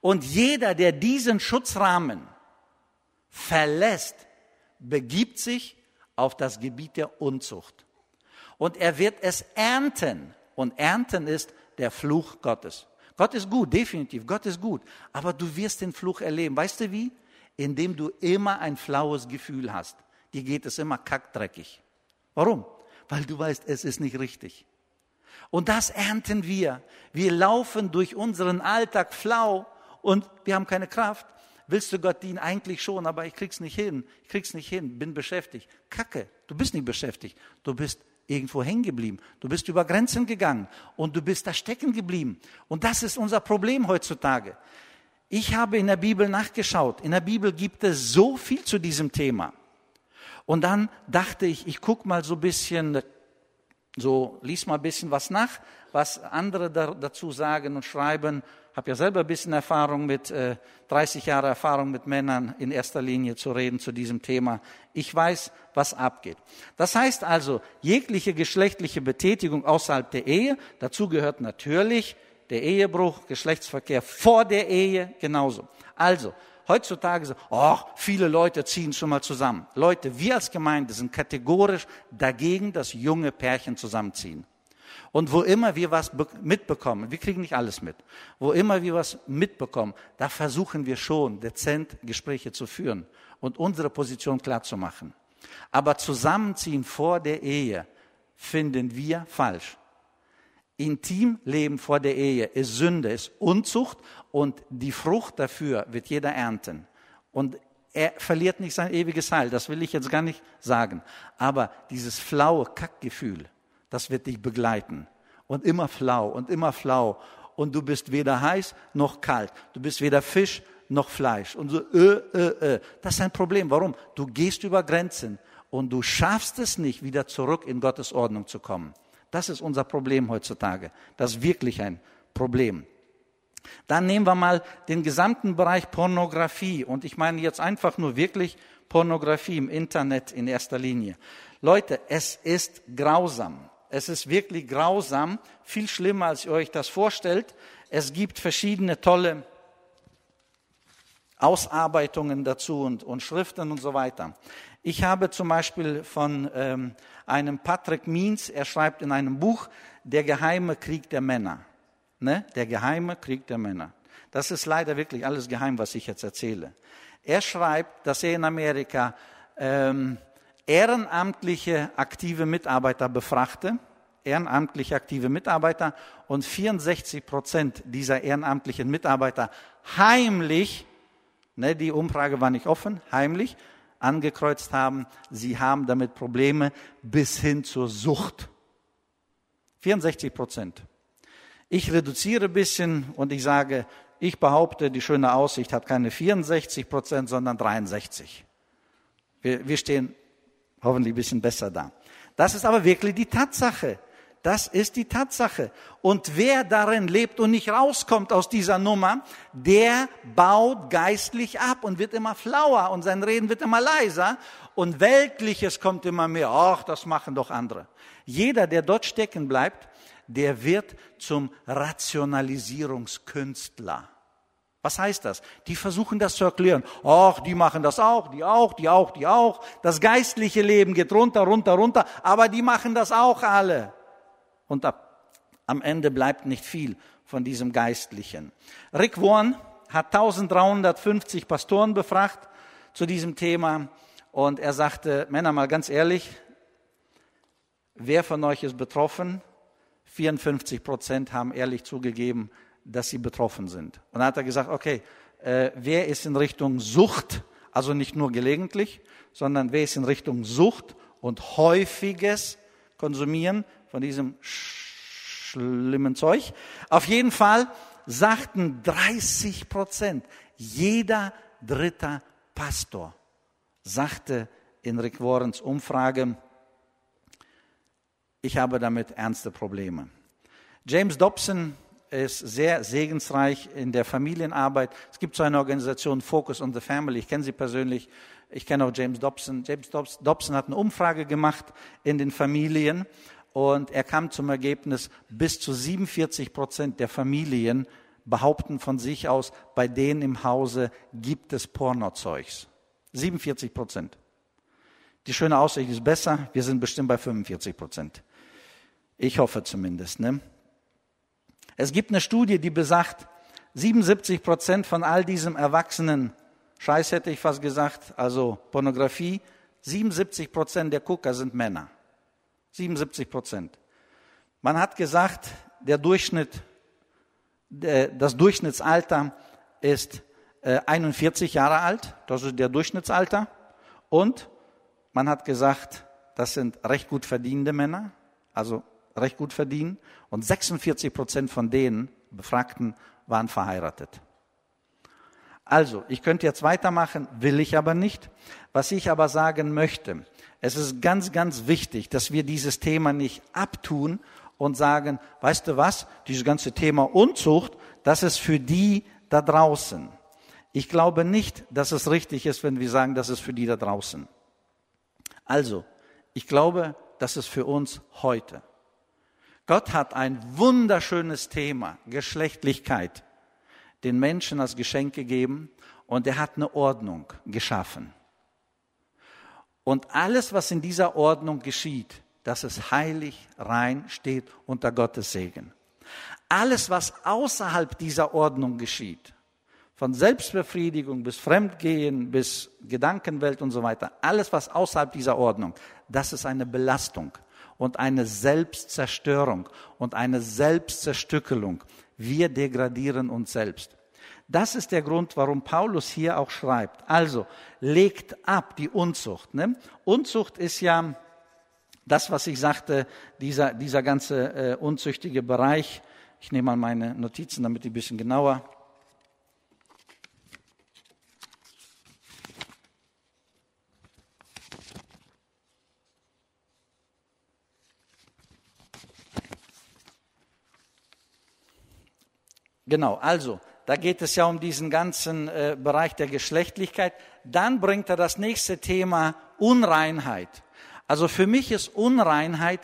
Und jeder, der diesen Schutzrahmen verlässt, begibt sich auf das Gebiet der Unzucht. Und er wird es ernten. Und ernten ist der Fluch Gottes. Gott ist gut, definitiv, Gott ist gut. Aber du wirst den Fluch erleben. Weißt du wie? Indem du immer ein flaues Gefühl hast. Dir geht es immer kackdreckig. Warum? Weil du weißt, es ist nicht richtig. Und das ernten wir. Wir laufen durch unseren Alltag flau und wir haben keine Kraft. Willst du Gott dienen? Eigentlich schon, aber ich krieg's nicht hin. Ich krieg's nicht hin, bin beschäftigt. Kacke, du bist nicht beschäftigt. Du bist irgendwo hängen geblieben. Du bist über Grenzen gegangen und du bist da stecken geblieben. Und das ist unser Problem heutzutage. Ich habe in der Bibel nachgeschaut. In der Bibel gibt es so viel zu diesem Thema. Und dann dachte ich, ich guck mal so bisschen, so lies mal ein bisschen was nach, was andere da, dazu sagen und schreiben habe ja selber ein bisschen Erfahrung mit, äh, 30 Jahre Erfahrung mit Männern in erster Linie zu reden zu diesem Thema. Ich weiß, was abgeht. Das heißt also, jegliche geschlechtliche Betätigung außerhalb der Ehe, dazu gehört natürlich der Ehebruch, Geschlechtsverkehr vor der Ehe genauso. Also, heutzutage so, oh, viele Leute ziehen schon mal zusammen. Leute, wir als Gemeinde sind kategorisch dagegen, dass junge Pärchen zusammenziehen. Und wo immer wir was mitbekommen, wir kriegen nicht alles mit, wo immer wir was mitbekommen, da versuchen wir schon dezent Gespräche zu führen und unsere Position klar zu machen. Aber zusammenziehen vor der Ehe finden wir falsch. Intimleben vor der Ehe ist Sünde, ist Unzucht und die Frucht dafür wird jeder ernten. Und er verliert nicht sein ewiges Heil, das will ich jetzt gar nicht sagen. Aber dieses flaue Kackgefühl, das wird dich begleiten. Und immer flau und immer flau. Und du bist weder heiß noch kalt. Du bist weder Fisch noch Fleisch. Und so, äh, äh, äh. Das ist ein Problem. Warum? Du gehst über Grenzen und du schaffst es nicht, wieder zurück in Gottes Ordnung zu kommen. Das ist unser Problem heutzutage. Das ist wirklich ein Problem. Dann nehmen wir mal den gesamten Bereich Pornografie. Und ich meine jetzt einfach nur wirklich Pornografie im Internet in erster Linie. Leute, es ist grausam. Es ist wirklich grausam, viel schlimmer, als ihr euch das vorstellt. Es gibt verschiedene tolle Ausarbeitungen dazu und, und Schriften und so weiter. Ich habe zum Beispiel von ähm, einem Patrick Means, er schreibt in einem Buch, Der geheime Krieg der Männer. Ne? Der geheime Krieg der Männer. Das ist leider wirklich alles geheim, was ich jetzt erzähle. Er schreibt, dass er in Amerika ähm, ehrenamtliche aktive Mitarbeiter befrachte, ehrenamtliche aktive Mitarbeiter und 64 Prozent dieser ehrenamtlichen Mitarbeiter heimlich, ne, die Umfrage war nicht offen, heimlich angekreuzt haben, sie haben damit Probleme bis hin zur Sucht. 64 Prozent. Ich reduziere ein bisschen und ich sage, ich behaupte, die schöne Aussicht hat keine 64 Prozent, sondern 63. Wir, wir stehen hoffentlich ein bisschen besser da. Das ist aber wirklich die Tatsache. Das ist die Tatsache. Und wer darin lebt und nicht rauskommt aus dieser Nummer, der baut geistlich ab und wird immer flauer und sein Reden wird immer leiser und Weltliches kommt immer mehr. Ach, das machen doch andere. Jeder, der dort stecken bleibt, der wird zum Rationalisierungskünstler. Was heißt das? Die versuchen das zu erklären. Ach, die machen das auch, die auch, die auch, die auch. Das geistliche Leben geht runter, runter, runter, aber die machen das auch alle. Und ab, am Ende bleibt nicht viel von diesem Geistlichen. Rick Warren hat 1350 Pastoren befragt zu diesem Thema und er sagte, Männer, mal ganz ehrlich, wer von euch ist betroffen? 54 Prozent haben ehrlich zugegeben, dass sie betroffen sind. Und dann hat er gesagt, okay, äh, wer ist in Richtung Sucht, also nicht nur gelegentlich, sondern wer ist in Richtung Sucht und häufiges Konsumieren von diesem schlimmen Zeug. Auf jeden Fall sagten 30 Prozent, jeder dritte Pastor sagte in Rick Warrens Umfrage, ich habe damit ernste Probleme. James Dobson ist sehr segensreich in der Familienarbeit. Es gibt so eine Organisation Focus on the Family. Ich kenne sie persönlich. Ich kenne auch James Dobson. James Dobson hat eine Umfrage gemacht in den Familien und er kam zum Ergebnis, bis zu 47 Prozent der Familien behaupten von sich aus, bei denen im Hause gibt es Pornozeugs. 47 Prozent. Die schöne Aussicht ist besser. Wir sind bestimmt bei 45 Prozent. Ich hoffe zumindest. Ne? Es gibt eine Studie, die besagt, 77 Prozent von all diesem erwachsenen Scheiß hätte ich fast gesagt, also Pornografie, 77 Prozent der Gucker sind Männer. 77 Prozent. Man hat gesagt, der Durchschnitt, das Durchschnittsalter ist 41 äh, Jahre alt, das ist der Durchschnittsalter. Und man hat gesagt, das sind recht gut verdienende Männer, also recht gut verdienen. Und 46 Prozent von denen Befragten waren verheiratet. Also, ich könnte jetzt weitermachen, will ich aber nicht. Was ich aber sagen möchte, es ist ganz, ganz wichtig, dass wir dieses Thema nicht abtun und sagen, weißt du was, dieses ganze Thema Unzucht, das ist für die da draußen. Ich glaube nicht, dass es richtig ist, wenn wir sagen, das ist für die da draußen. Also, ich glaube, das ist für uns heute. Gott hat ein wunderschönes Thema, Geschlechtlichkeit, den Menschen als Geschenk gegeben und er hat eine Ordnung geschaffen. Und alles, was in dieser Ordnung geschieht, das ist heilig, rein, steht unter Gottes Segen. Alles, was außerhalb dieser Ordnung geschieht, von Selbstbefriedigung bis Fremdgehen, bis Gedankenwelt und so weiter, alles, was außerhalb dieser Ordnung, das ist eine Belastung und eine Selbstzerstörung und eine Selbstzerstückelung. Wir degradieren uns selbst. Das ist der Grund, warum Paulus hier auch schreibt. Also legt ab die Unzucht. Ne? Unzucht ist ja das, was ich sagte, dieser, dieser ganze äh, unzüchtige Bereich. Ich nehme mal meine Notizen, damit die ein bisschen genauer Genau, also da geht es ja um diesen ganzen äh, Bereich der Geschlechtlichkeit. Dann bringt er das nächste Thema Unreinheit. Also für mich ist Unreinheit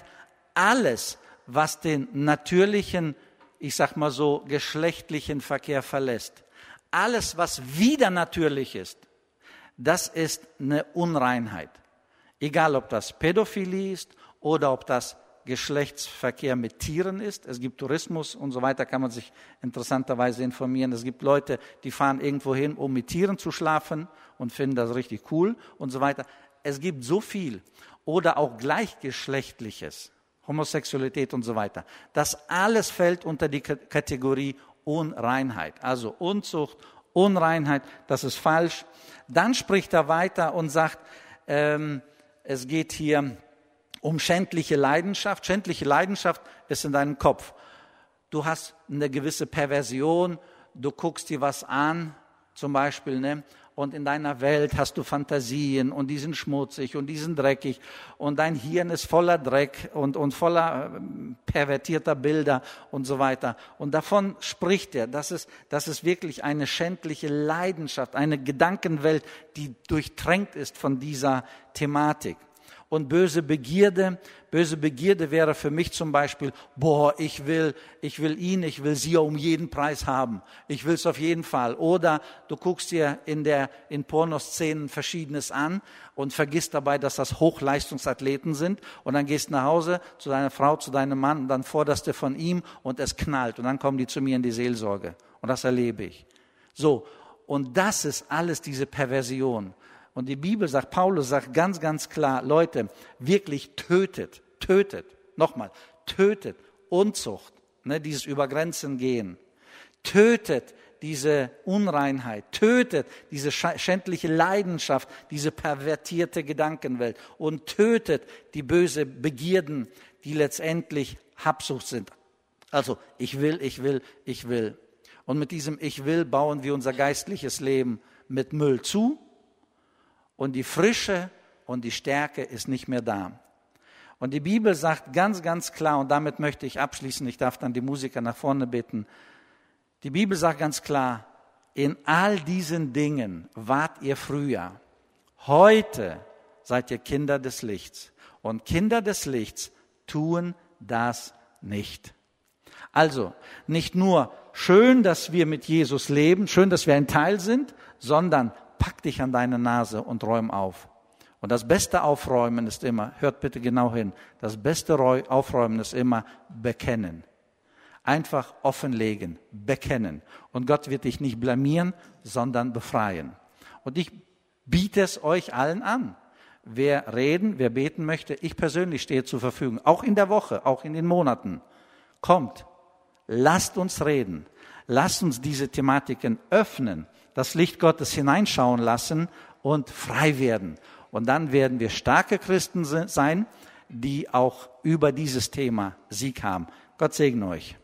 alles, was den natürlichen, ich sag mal so, geschlechtlichen Verkehr verlässt. Alles, was wieder natürlich ist, das ist eine Unreinheit. Egal, ob das Pädophilie ist oder ob das Geschlechtsverkehr mit Tieren ist. Es gibt Tourismus und so weiter, kann man sich interessanterweise informieren. Es gibt Leute, die fahren irgendwo hin, um mit Tieren zu schlafen und finden das richtig cool und so weiter. Es gibt so viel. Oder auch gleichgeschlechtliches, Homosexualität und so weiter. Das alles fällt unter die Kategorie Unreinheit. Also Unzucht, Unreinheit, das ist falsch. Dann spricht er weiter und sagt, ähm, es geht hier um schändliche Leidenschaft. Schändliche Leidenschaft ist in deinem Kopf. Du hast eine gewisse Perversion, du guckst dir was an, zum Beispiel, ne? und in deiner Welt hast du Fantasien und die sind schmutzig und die sind dreckig und dein Hirn ist voller Dreck und, und voller ähm, pervertierter Bilder und so weiter. Und davon spricht er. Das ist, das ist wirklich eine schändliche Leidenschaft, eine Gedankenwelt, die durchtränkt ist von dieser Thematik und böse Begierde. Böse Begierde wäre für mich zum Beispiel, boah, ich will, ich will ihn, ich will sie um jeden Preis haben. Ich will es auf jeden Fall. Oder du guckst dir in der, in Pornoszenen Verschiedenes an und vergisst dabei, dass das Hochleistungsathleten sind. Und dann gehst nach Hause zu deiner Frau, zu deinem Mann und dann forderst du von ihm und es knallt. Und dann kommen die zu mir in die Seelsorge. Und das erlebe ich. So. Und das ist alles diese Perversion. Und die Bibel sagt, Paulus sagt ganz, ganz klar, Leute, wirklich tötet, tötet, nochmal, tötet Unzucht, ne, dieses über Grenzen gehen, tötet diese Unreinheit, tötet diese schändliche Leidenschaft, diese pervertierte Gedankenwelt und tötet die böse Begierden, die letztendlich Habsucht sind. Also ich will, ich will, ich will. Und mit diesem Ich will bauen wir unser geistliches Leben mit Müll zu und die Frische und die Stärke ist nicht mehr da. Und die Bibel sagt ganz, ganz klar, und damit möchte ich abschließen, ich darf dann die Musiker nach vorne bitten, die Bibel sagt ganz klar, in all diesen Dingen wart ihr früher. Heute seid ihr Kinder des Lichts. Und Kinder des Lichts tun das nicht. Also nicht nur schön, dass wir mit Jesus leben, schön, dass wir ein Teil sind, sondern pack dich an deine Nase und räum auf. Und das beste Aufräumen ist immer, hört bitte genau hin, das beste Aufräumen ist immer bekennen. Einfach offenlegen, bekennen. Und Gott wird dich nicht blamieren, sondern befreien. Und ich biete es euch allen an. Wer reden, wer beten möchte, ich persönlich stehe zur Verfügung, auch in der Woche, auch in den Monaten. Kommt, lasst uns reden, lasst uns diese Thematiken öffnen das Licht Gottes hineinschauen lassen und frei werden. Und dann werden wir starke Christen sein, die auch über dieses Thema Sieg haben. Gott segne euch.